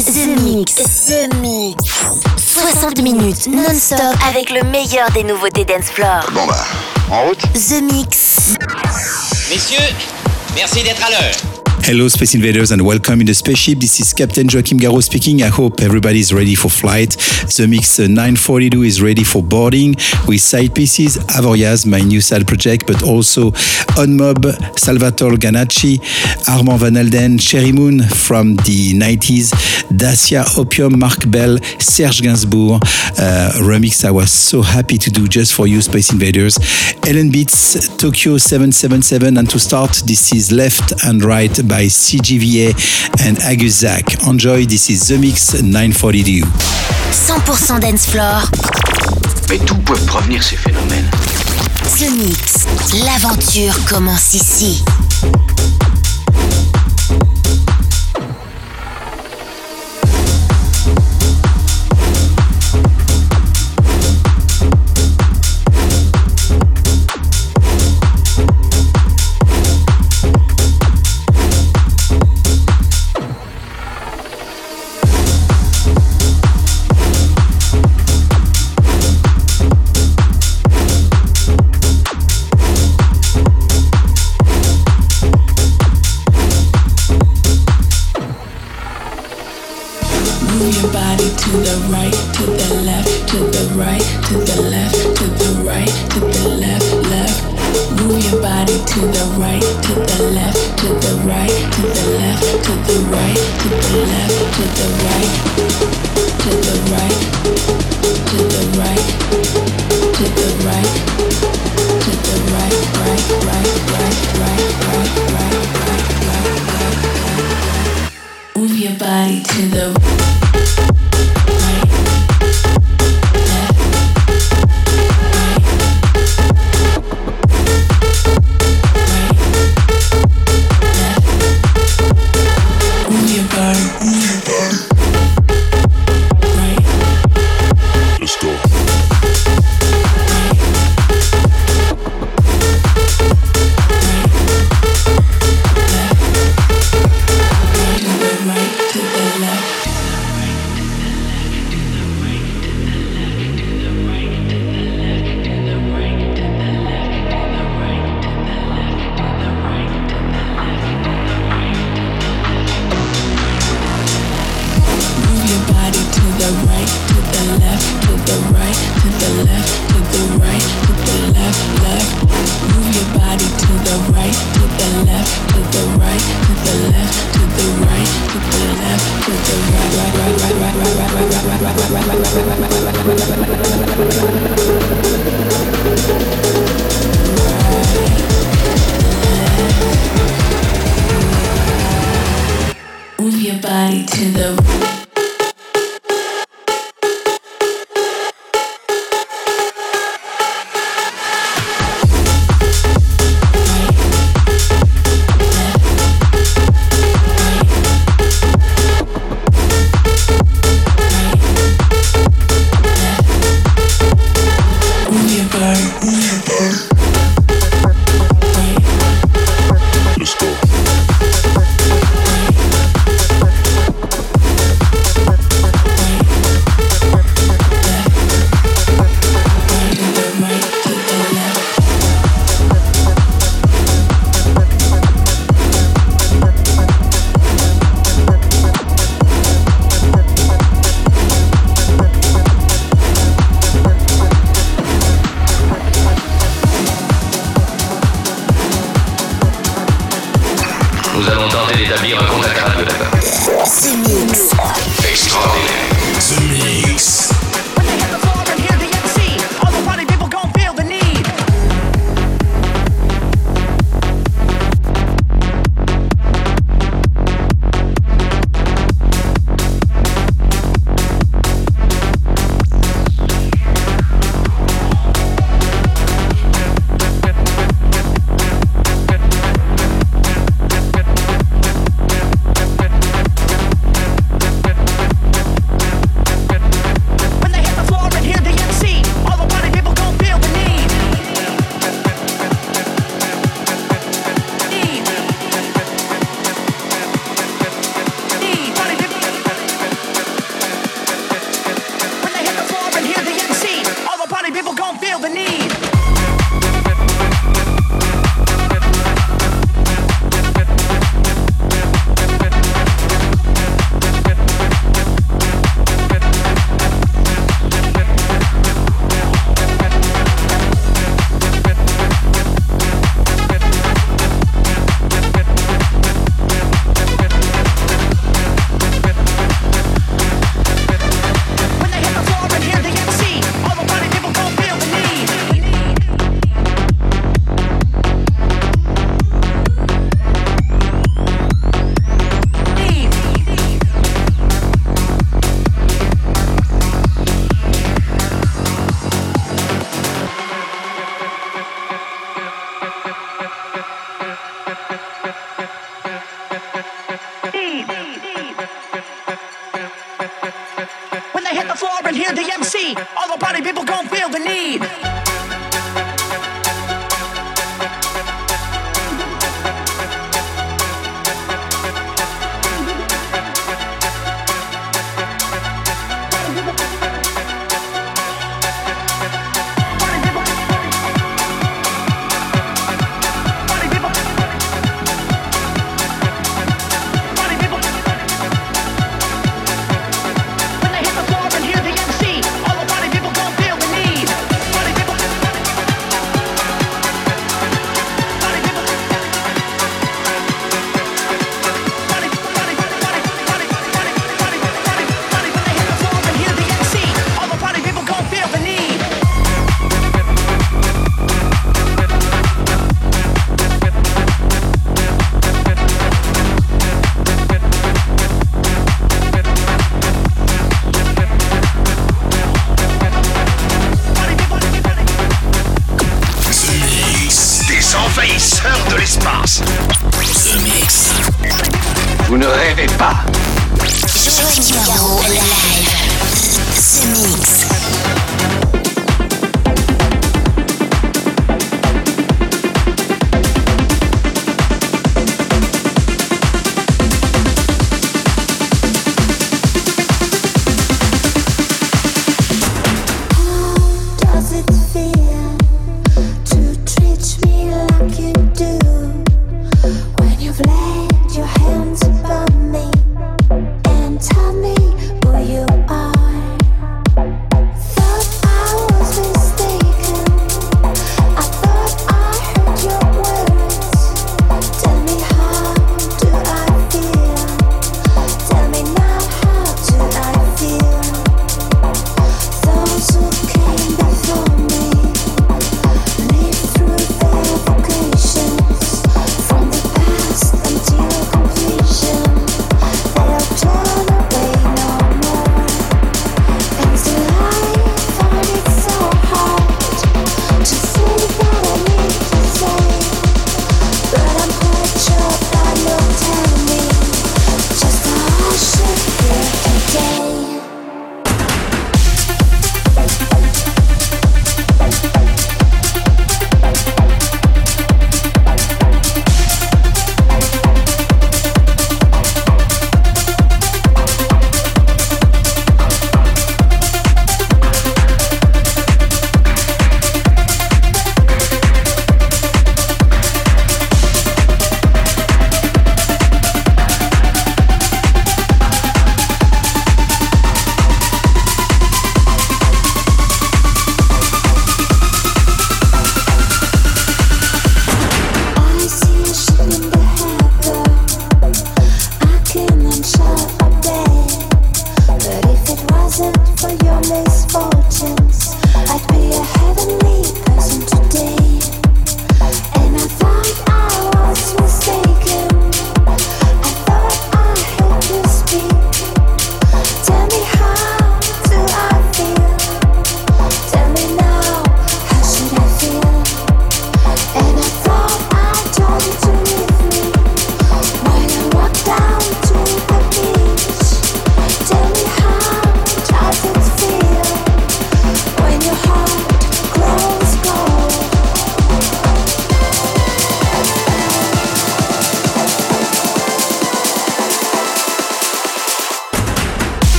The Mix. The Mix. 60 minutes non-stop avec le meilleur des nouveautés dance floor. Bon bah, en route. The Mix. Messieurs, merci d'être à l'heure. Hello, Space Invaders, and welcome in the spaceship. This is Captain Joachim Garraud speaking. I hope everybody is ready for flight. The Mix 942 is ready for boarding with side pieces Avoriaz, my new side project, but also Unmob, Salvatore Ganacci, Armand Van Elden, Cherry Moon from the 90s, Dacia Opium, Mark Bell, Serge Gainsbourg. Uh, remix I was so happy to do just for you, Space Invaders. Ellen Beats, Tokyo 777, and to start, this is Left and Right by CGVA and Aguzak. Enjoy, this is The Mix 942. 100% dance floor. Mais d'où peuvent provenir ces phénomènes The Mix. L'aventure commence ici.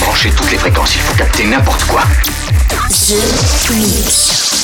Branchez toutes les fréquences, il faut capter n'importe quoi. The Mix.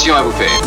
Christian você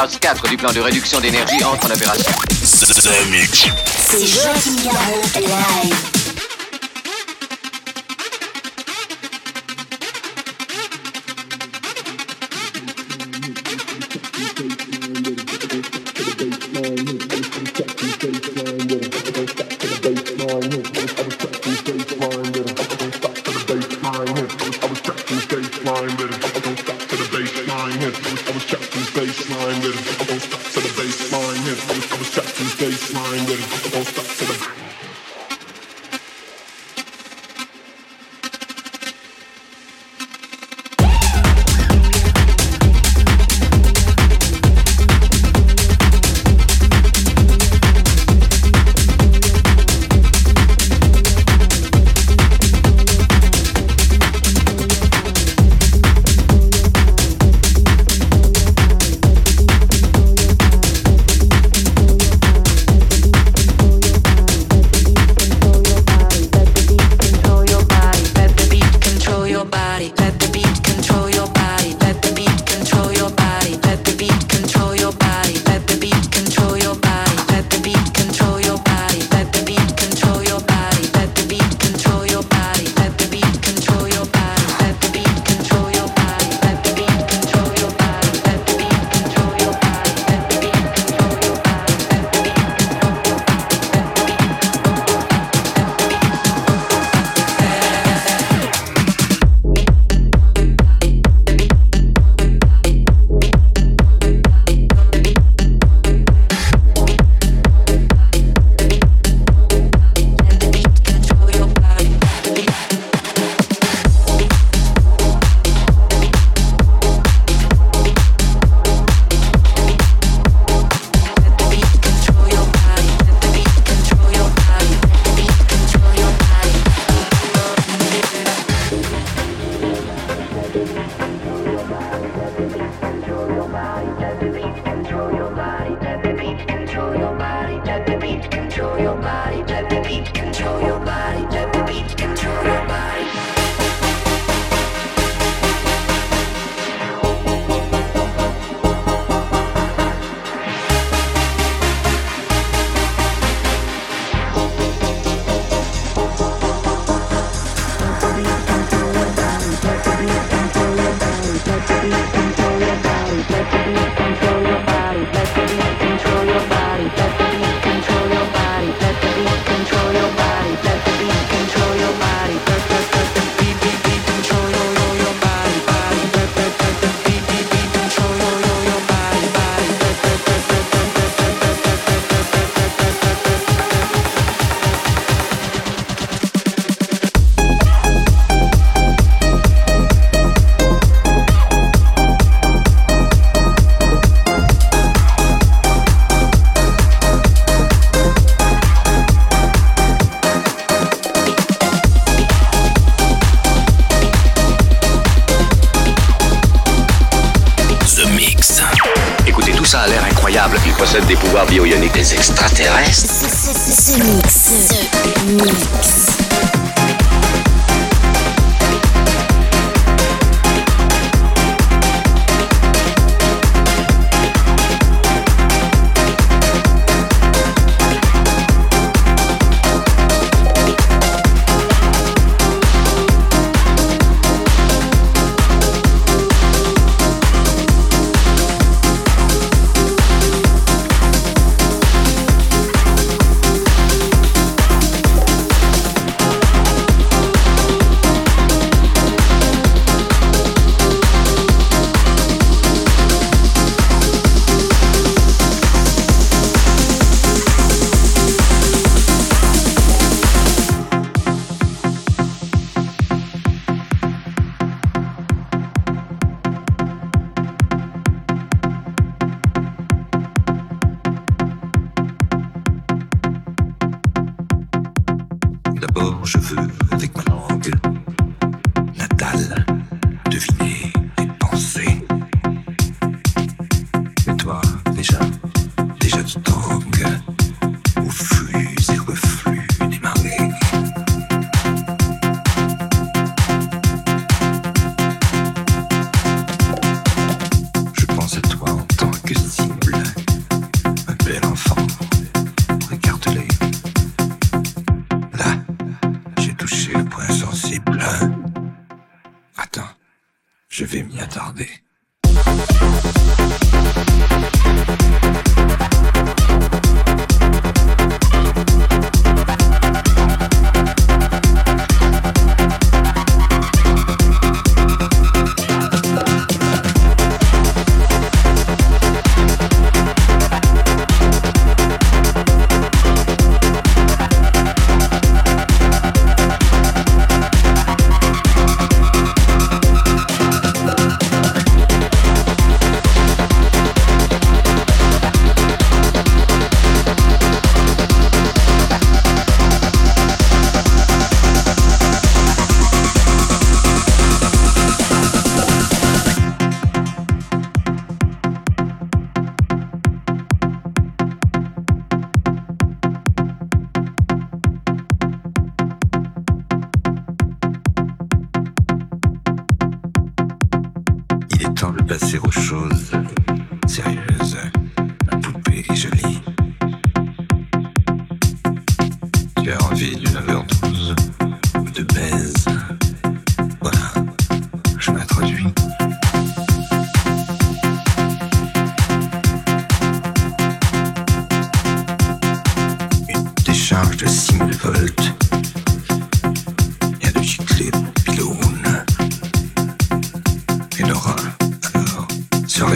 phase 4 du plan de réduction d'énergie entre en opération. C'est live.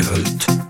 Révolte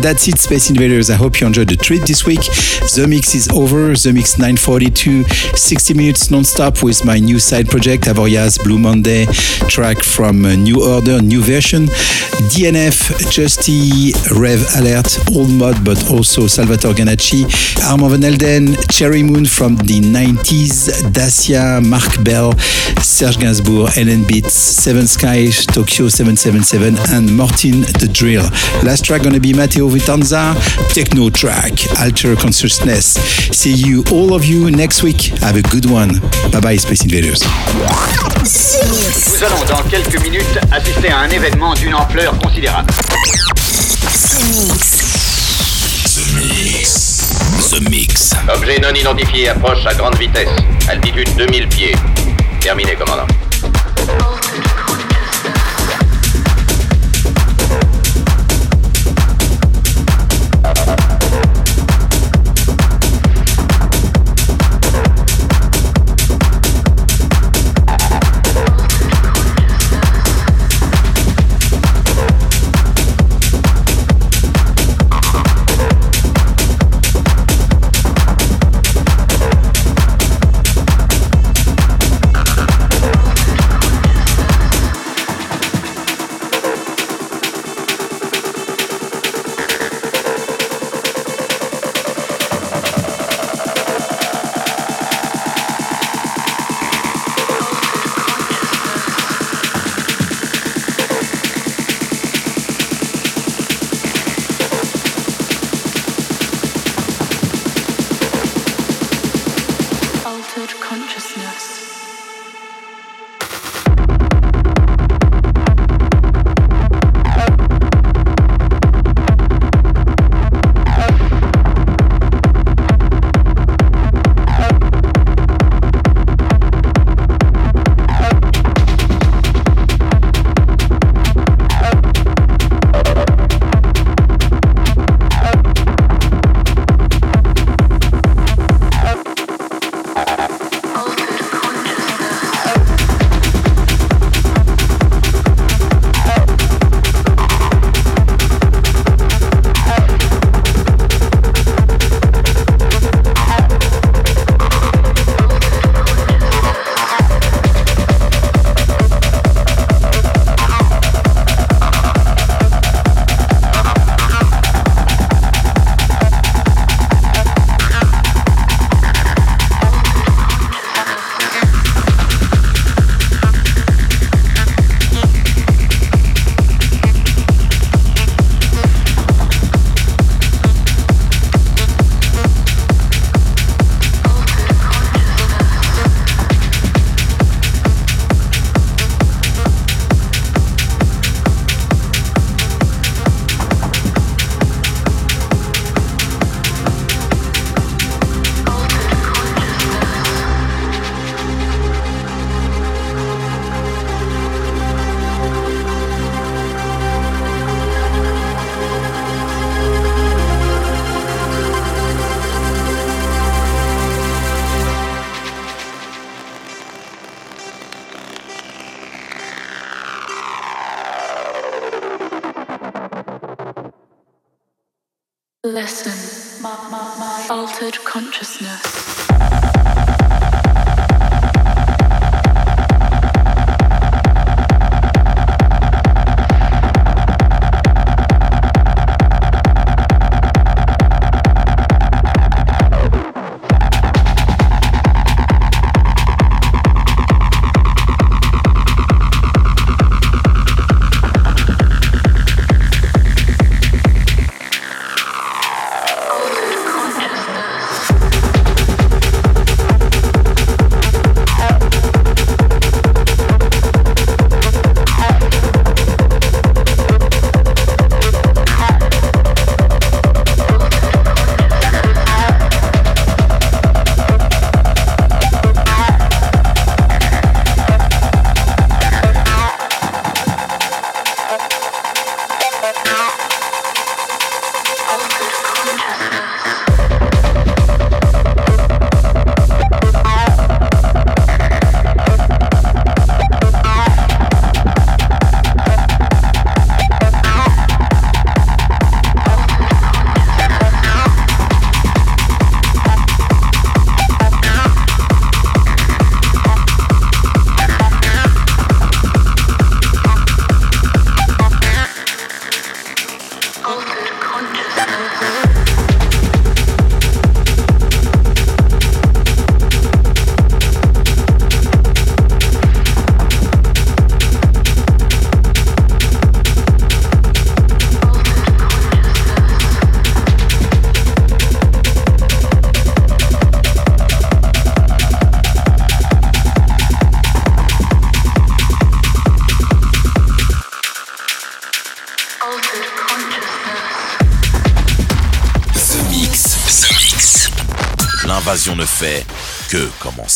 And that's it, Space Invaders. I hope you enjoyed the treat this week. The mix is over. The mix 942, 60 minutes non-stop with my new side project, Avoria's Blue Monday track from New Order, new version. DNF, Justy, Rev Alert, Old Mod, but also Salvatore Ganacci, Armand Van Elden, Cherry Moon from the 90s, Dacia, Mark Bell, Serge Gainsbourg, Ellen Beats, Seven Skies, Tokyo 777, and Martin the Drill. Last track gonna be Matteo Vitanza, techno track, Alter Consciousness. See you, all of you, next week. Have a good one. Bye bye, Space Invaders. Nous allons dans quelques minutes assister à un événement d'une ampleur considérable. The Mix. The Mix. Objet non identifié approche à grande vitesse. Altitude 2000 pieds. Terminé, commandant.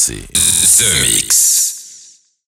The Mix.